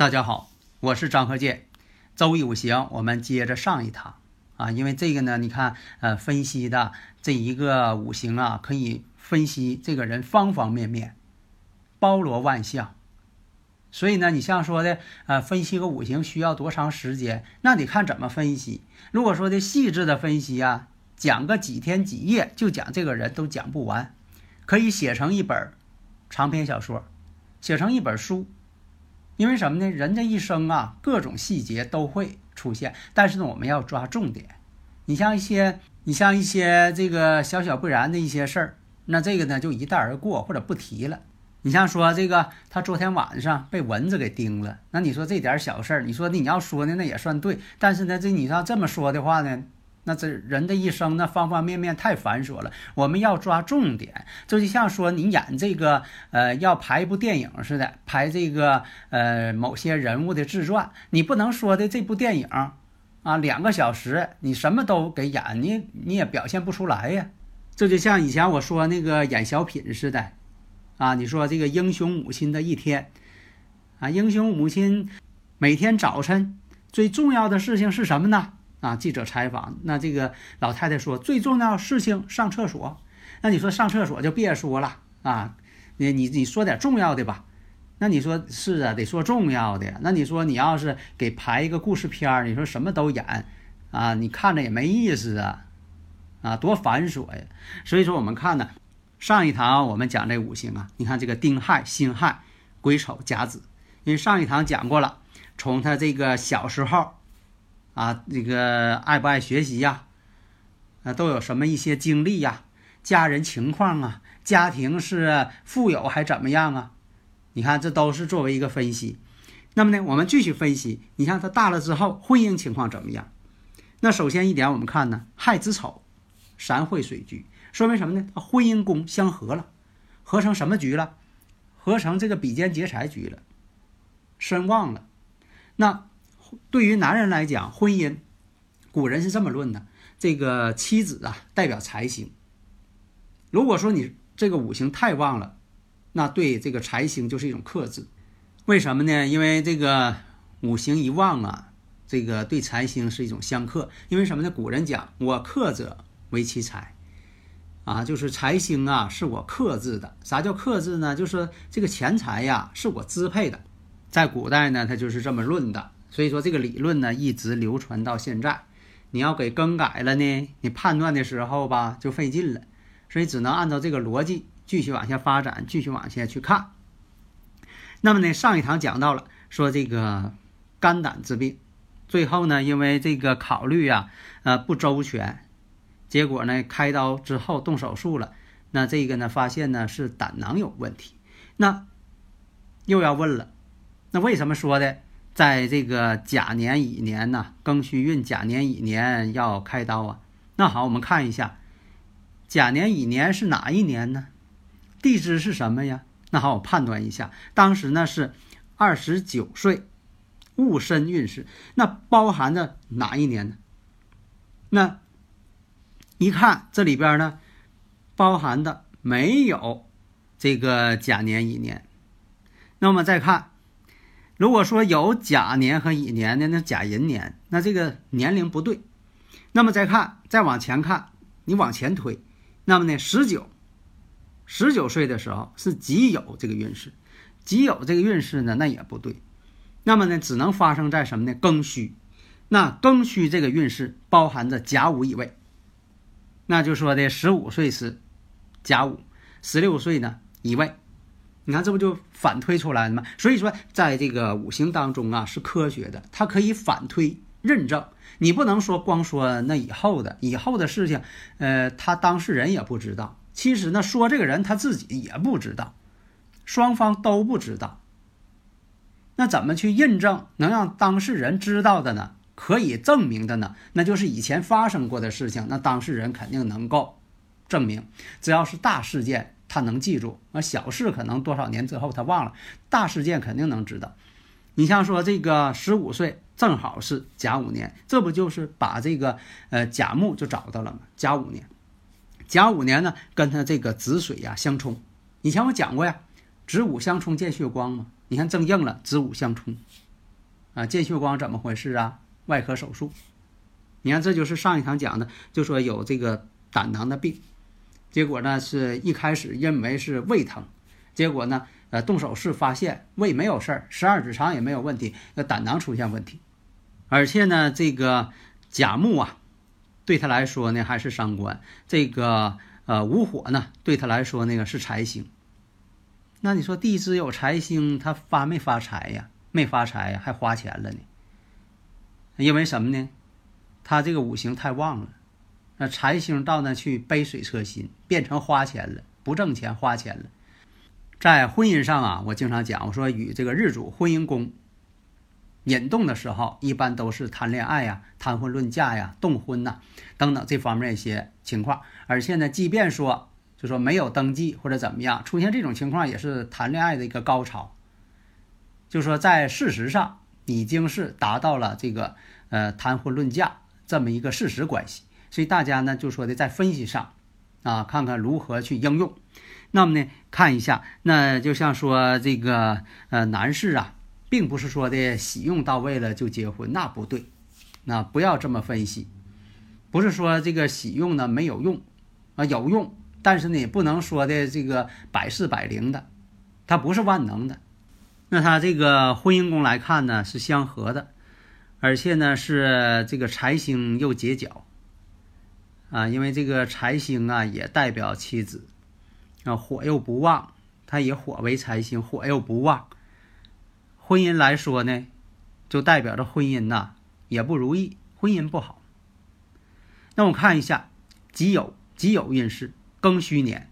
大家好，我是张和建。周易五行，我们接着上一堂啊，因为这个呢，你看，呃，分析的这一个五行啊，可以分析这个人方方面面，包罗万象。所以呢，你像说的，呃，分析个五行需要多长时间？那得看怎么分析。如果说的细致的分析啊，讲个几天几夜就讲这个人都讲不完，可以写成一本长篇小说，写成一本书。因为什么呢？人这一生啊，各种细节都会出现，但是呢，我们要抓重点。你像一些，你像一些这个小小不然的一些事儿，那这个呢就一带而过或者不提了。你像说这个，他昨天晚上被蚊子给叮了，那你说这点小事儿，你说你要说的，那也算对。但是呢，这你要这么说的话呢？那这人的一生那，方方面面太繁琐了，我们要抓重点。这就像说你演这个，呃，要拍一部电影似的，拍这个呃某些人物的自传，你不能说的这部电影啊两个小时，你什么都给演，你你也表现不出来呀。这就像以前我说那个演小品似的，啊，你说这个英雄母亲的一天，啊，英雄母亲每天早晨最重要的事情是什么呢？啊！记者采访，那这个老太太说最重要事情上厕所。那你说上厕所就别说了啊，你你你说点重要的吧。那你说是啊，得说重要的。那你说你要是给排一个故事片儿，你说什么都演啊，你看着也没意思啊，啊，多繁琐呀。所以说我们看呢，上一堂我们讲这五行啊，你看这个丁亥、辛亥、癸丑、甲子，因为上一堂讲过了，从他这个小时候。啊，这个爱不爱学习呀？啊，都有什么一些经历呀？家人情况啊，家庭是富有还怎么样啊？你看，这都是作为一个分析。那么呢，我们继续分析。你看他大了之后，婚姻情况怎么样？那首先一点，我们看呢，亥子丑，三会水局，说明什么呢？他婚姻宫相合了，合成什么局了？合成这个比肩劫财局了，身旺了。那。对于男人来讲，婚姻，古人是这么论的：这个妻子啊，代表财星。如果说你这个五行太旺了，那对这个财星就是一种克制。为什么呢？因为这个五行一旺啊，这个对财星是一种相克。因为什么呢？古人讲：“我克者为其财。”啊，就是财星啊，是我克制的。啥叫克制呢？就是这个钱财呀，是我支配的。在古代呢，他就是这么论的。所以说这个理论呢一直流传到现在，你要给更改了呢，你判断的时候吧就费劲了，所以只能按照这个逻辑继续往下发展，继续往下去看。那么呢，上一堂讲到了说这个肝胆之病，最后呢因为这个考虑啊呃不周全，结果呢开刀之后动手术了，那这个呢发现呢是胆囊有问题，那又要问了，那为什么说的？在这个甲年乙年呢，庚戌运甲年乙年要开刀啊。那好，我们看一下，甲年乙年是哪一年呢？地支是什么呀？那好，我判断一下，当时呢是二十九岁，戊申运势，那包含着哪一年呢？那一看这里边呢，包含的没有这个甲年乙年。那么再看。如果说有甲年和乙年的，那甲寅年，那这个年龄不对。那么再看，再往前看，你往前推，那么呢，十九，十九岁的时候是己酉这个运势，己酉这个运势呢，那也不对。那么呢，只能发生在什么呢？庚戌，那庚戌这个运势包含着甲午乙未，那就说的十五岁是甲午，十六岁呢乙未。你看，这不就反推出来了吗？所以说，在这个五行当中啊，是科学的，它可以反推认证。你不能说光说那以后的以后的事情，呃，他当事人也不知道。其实呢，说这个人他自己也不知道，双方都不知道。那怎么去印证能让当事人知道的呢？可以证明的呢？那就是以前发生过的事情，那当事人肯定能够证明。只要是大事件，他能记住；啊小事可能多少年之后他忘了，大事件肯定能知道。你像说这个十五岁。正好是甲午年，这不就是把这个呃甲木就找到了吗？甲午年，甲午年呢跟他这个子水呀相冲。以前我讲过呀，子午相冲见血光嘛。你看正应了，子午相冲啊，见血光怎么回事啊？外科手术。你看这就是上一堂讲的，就说有这个胆囊的病，结果呢是一开始认为是胃疼，结果呢呃动手术发现胃没有事儿，十二指肠也没有问题，那胆囊出现问题。而且呢，这个甲木啊，对他来说呢还是伤官。这个呃午火呢，对他来说那个是财星。那你说地支有财星，他发没发财呀？没发财呀，还花钱了呢。因为什么呢？他这个五行太旺了，那财星到那去杯水车薪，变成花钱了，不挣钱花钱了。在婚姻上啊，我经常讲，我说与这个日主婚姻宫。引动的时候，一般都是谈恋爱呀、谈婚论嫁呀、动婚呐等等这方面一些情况。而且呢，即便说就说没有登记或者怎么样，出现这种情况也是谈恋爱的一个高潮。就说在事实上已经是达到了这个呃谈婚论嫁这么一个事实关系。所以大家呢就说的在分析上啊，看看如何去应用。那么呢，看一下，那就像说这个呃男士啊。并不是说的喜用到位了就结婚，那不对，那不要这么分析。不是说这个喜用呢没有用，啊有用，但是呢也不能说的这个百试百灵的，它不是万能的。那他这个婚姻宫来看呢是相合的，而且呢是这个财星又结角，啊，因为这个财星啊也代表妻子，啊火又不旺，它以火为财星，火又不旺。婚姻来说呢，就代表着婚姻呐也不如意，婚姻不好。那我看一下己酉己酉运势，庚戌年，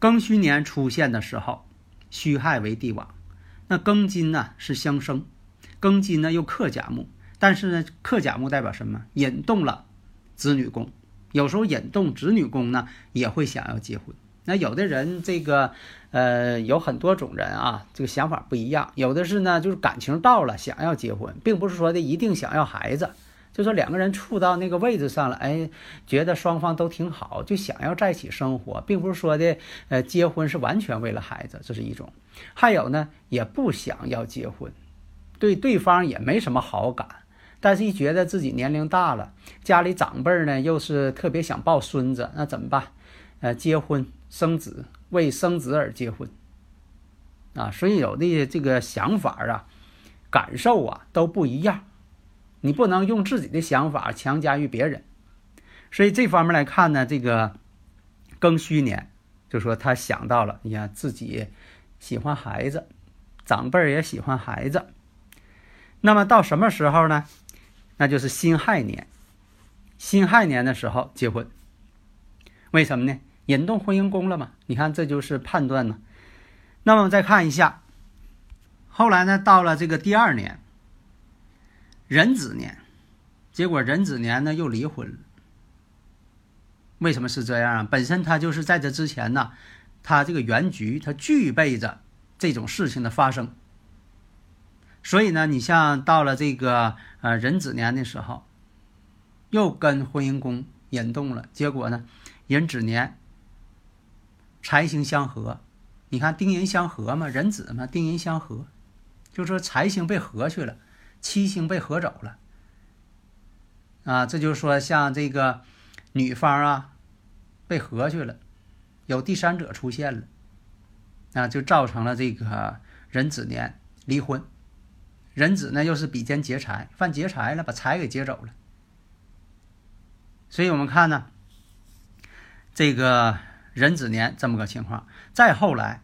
庚戌年出现的时候，戌亥为帝王，那庚金呢是相生，庚金呢又克甲木，但是呢克甲木代表什么？引动了子女宫，有时候引动子女宫呢也会想要结婚。那有的人这个，呃，有很多种人啊，这个想法不一样。有的是呢，就是感情到了，想要结婚，并不是说的一定想要孩子，就说两个人处到那个位置上了，哎，觉得双方都挺好，就想要在一起生活，并不是说的，呃，结婚是完全为了孩子，这是一种。还有呢，也不想要结婚，对对方也没什么好感，但是一觉得自己年龄大了，家里长辈呢又是特别想抱孙子，那怎么办？呃，结婚。生子为生子而结婚，啊，所以有的这个想法啊、感受啊都不一样，你不能用自己的想法强加于别人。所以这方面来看呢，这个庚戌年，就说他想到了，你看自己喜欢孩子，长辈也喜欢孩子。那么到什么时候呢？那就是辛亥年，辛亥年的时候结婚。为什么呢？引动婚姻宫了嘛？你看，这就是判断呢。那么再看一下，后来呢，到了这个第二年，壬子年，结果壬子年呢又离婚了。为什么是这样啊？本身他就是在这之前呢，他这个原局他具备着这种事情的发生。所以呢，你像到了这个呃壬子年的时候，又跟婚姻宫引动了，结果呢，壬子年。财星相合，你看丁寅相合嘛，壬子嘛，丁寅相合，就说财星被合去了，七星被合走了，啊，这就是说像这个女方啊被合去了，有第三者出现了，啊，就造成了这个壬子年离婚，壬子呢又是比肩劫财，犯劫财了，把财给劫走了，所以我们看呢，这个。壬子年这么个情况，再后来，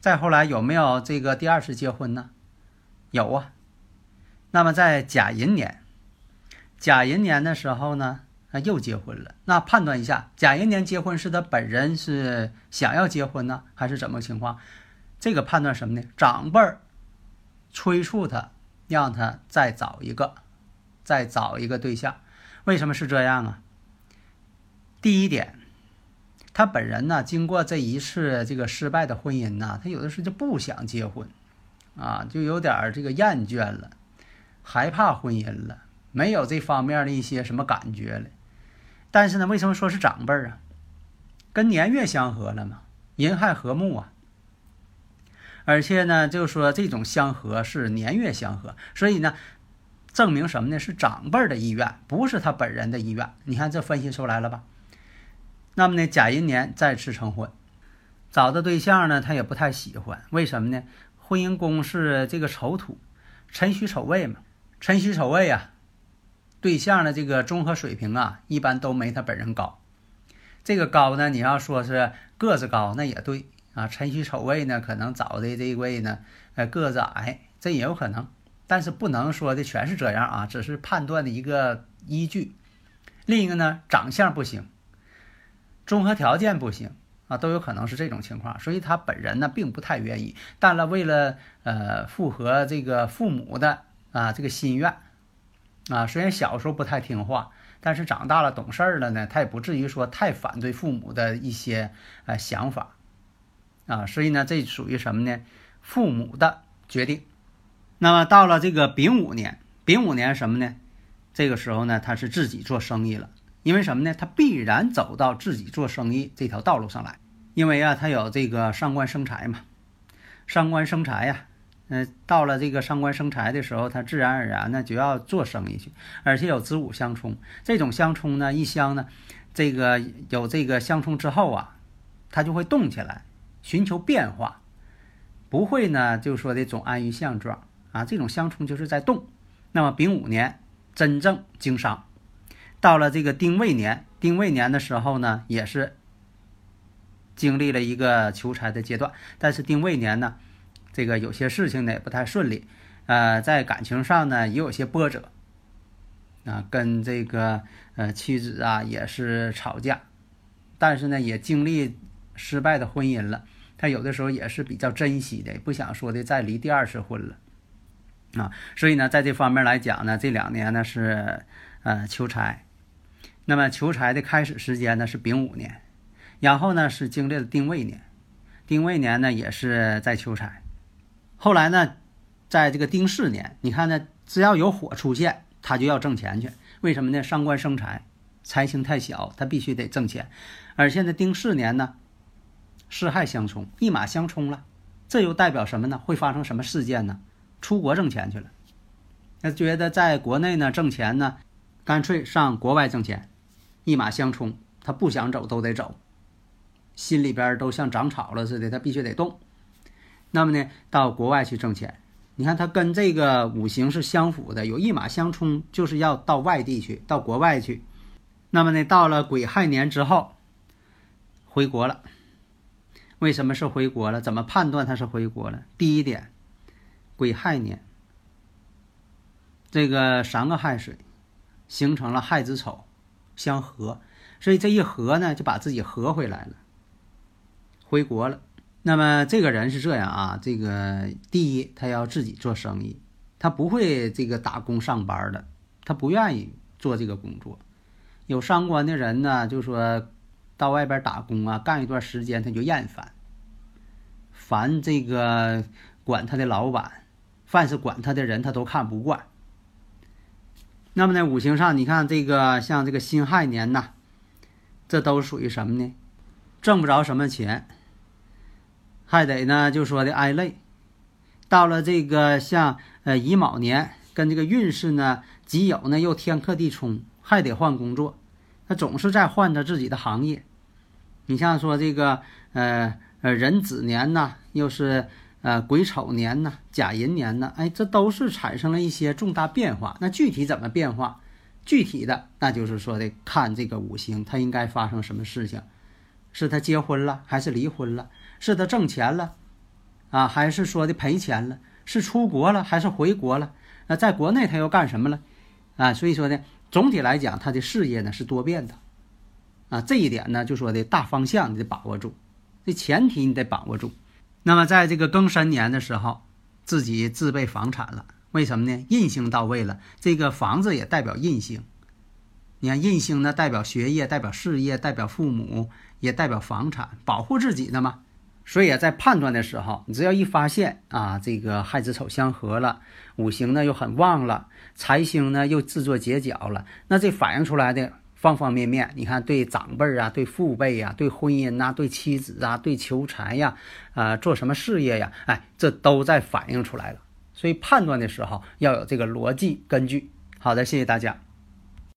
再后来有没有这个第二次结婚呢？有啊。那么在甲寅年，甲寅年的时候呢，啊又结婚了。那判断一下，甲寅年结婚是他本人是想要结婚呢，还是怎么情况？这个判断什么呢？长辈儿催促他，让他再找一个，再找一个对象。为什么是这样啊？第一点，他本人呢，经过这一次这个失败的婚姻呢，他有的时候就不想结婚，啊，就有点这个厌倦了，害怕婚姻了，没有这方面的一些什么感觉了。但是呢，为什么说是长辈啊？跟年月相合了嘛，寅亥和睦啊。而且呢，就是说这种相合是年月相合，所以呢。证明什么呢？是长辈的意愿，不是他本人的意愿。你看这分析出来了吧？那么呢，甲寅年再次成婚，找的对象呢，他也不太喜欢。为什么呢？婚姻宫是这个丑土，辰戌丑未嘛。辰戌丑未啊，对象的这个综合水平啊，一般都没他本人高。这个高呢，你要说是个子高，那也对啊。辰戌丑未呢，可能找的这一位呢，呃，个子矮，这也有可能。但是不能说的全是这样啊，只是判断的一个依据。另一个呢，长相不行，综合条件不行啊，都有可能是这种情况。所以他本人呢，并不太愿意。但了，为了呃符合这个父母的啊这个心愿啊，虽然小时候不太听话，但是长大了懂事儿了呢，他也不至于说太反对父母的一些呃想法啊。所以呢，这属于什么呢？父母的决定。那么到了这个丙午年，丙午年什么呢？这个时候呢，他是自己做生意了。因为什么呢？他必然走到自己做生意这条道路上来。因为啊，他有这个上官生财嘛，上官生财呀。嗯，到了这个上官生财的时候，他自然而然呢就要做生意去，而且有子午相冲。这种相冲呢，一相呢，这个有这个相冲之后啊，他就会动起来，寻求变化，不会呢就说的总安于现状。啊，这种相冲就是在动。那么丙午年真正经商，到了这个丁未年，丁未年的时候呢，也是经历了一个求财的阶段。但是丁未年呢，这个有些事情呢也不太顺利，呃，在感情上呢也有些波折。啊，跟这个呃妻子啊也是吵架，但是呢也经历失败的婚姻了。他有的时候也是比较珍惜的，不想说的再离第二次婚了。啊，所以呢，在这方面来讲呢，这两年呢是呃求财，那么求财的开始时间呢是丙午年，然后呢是经历了丁未年，丁未年呢也是在求财，后来呢，在这个丁巳年，你看呢，只要有火出现，他就要挣钱去，为什么呢？上官生财，财星太小，他必须得挣钱，而现在丁巳年呢，四害相冲，一马相冲了，这又代表什么呢？会发生什么事件呢？出国挣钱去了，他觉得在国内呢挣钱呢，干脆上国外挣钱，一马相冲。他不想走都得走，心里边都像长草了似的，他必须得动。那么呢，到国外去挣钱，你看他跟这个五行是相符的，有一马相冲，就是要到外地去，到国外去。那么呢，到了癸亥年之后，回国了。为什么是回国了？怎么判断他是回国了？第一点。癸亥年，这个三个亥水形成了亥子丑相合，所以这一合呢，就把自己合回来了，回国了。那么这个人是这样啊，这个第一，他要自己做生意，他不会这个打工上班的，他不愿意做这个工作。有伤官的人呢，就说到外边打工啊，干一段时间他就厌烦，凡这个管他的老板。凡是管他的人，他都看不惯。那么呢，五行上你看这个像这个辛亥年呐，这都属于什么呢？挣不着什么钱，还得呢就说的挨累。到了这个像呃乙卯年，跟这个运势呢己酉呢又天克地冲，还得换工作，他总是在换着自己的行业。你像说这个呃呃壬子年呐，又是。呃，癸丑年呢，甲寅年呢，哎，这都是产生了一些重大变化。那具体怎么变化？具体的，那就是说的看这个五行，它应该发生什么事情？是他结婚了，还是离婚了？是他挣钱了，啊，还是说的赔钱了？是出国了，还是回国了？那在国内他又干什么了？啊，所以说呢，总体来讲，他的事业呢是多变的，啊，这一点呢就说的大方向你得把握住，这前提你得把握住。那么在这个庚申年的时候，自己自备房产了，为什么呢？印星到位了，这个房子也代表印星。你看印星呢，代表学业，代表事业，代表父母，也代表房产，保护自己的嘛。所以啊，在判断的时候，你只要一发现啊，这个亥子丑相合了，五行呢又很旺了，财星呢又自作结角了，那这反映出来的方方面面，你看对长辈啊，对父辈呀，对婚姻呐，对妻子啊，对求财呀，啊，做什么事业呀，哎，这都在反映出来了。所以判断的时候要有这个逻辑根据。好的，谢谢大家。